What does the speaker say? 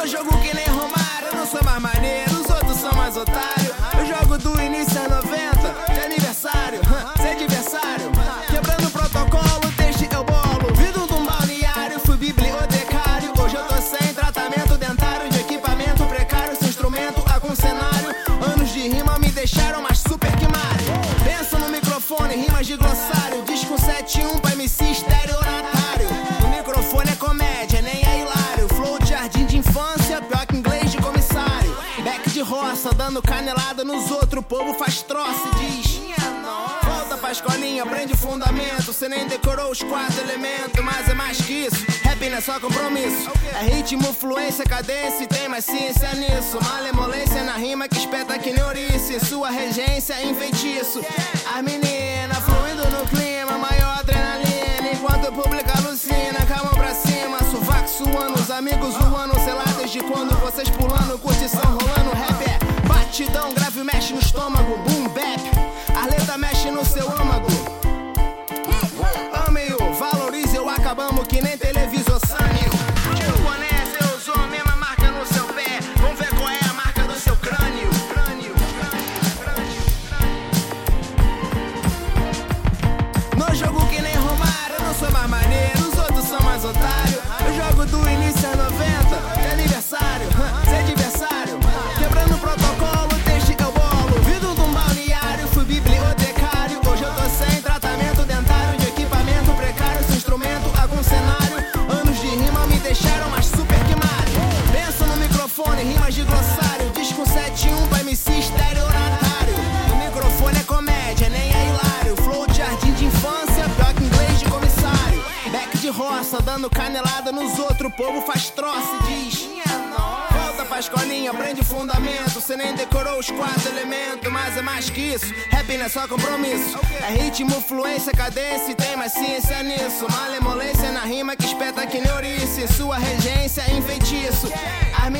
Eu jogo que nem Romário, eu não sou mais maneiro, os outros são mais otários. Eu jogo do início a 90, de aniversário, sem adversário. Quebrando o protocolo, desde eu bolo. Vindo do balneário, fui bibliotecário. Hoje eu tô sem tratamento dentário, de equipamento precário. sem instrumento algum cenário. Anos de rima me deixaram mais super que Mario. Pensa no microfone, rimas de glossário. Disco 71 de roça, dando canelada nos outros. O povo faz troça e diz. Volta pra escolinha, aprende fundamento. Cê nem decorou os quatro elementos, mas é mais que isso. Rap não é só compromisso. É ritmo, fluência, cadência e tem mais ciência nisso. Malemolência na rima que espeta que neurice. Sua regência é enfeitiço. As meninas fluindo no clima, maior adrenalina. Enquanto o público alucina, calma pra cima. Sovaco suando, os amigos voando. Sei lá desde quando vocês pulando, curtição que nem televisor Sanio. Tira o boné, você usou a mesma marca no seu pé. Vamos ver qual é a marca do seu crânio. Crânio, crânio, crânio. No jogo que nem Romário, eu não sou mais maneiro, os outros são mais otários. Eu jogo do início a 90, rimas de glossário. Disco 71 pra MC estereonatário. O microfone é comédia, nem é hilário. Flow de jardim de infância, pior que inglês de comissário. Back de roça, dando canelada nos outros. O povo faz troça e diz. Volta pra escolinha, aprende fundamento. Cê nem decorou os quatro elementos, mas é mais que isso. Rap não é só compromisso. É ritmo, fluência, cadência e tem mais ciência nisso. Malemolência na rima que espeta que neurice. Sua regência é enfeitiço. As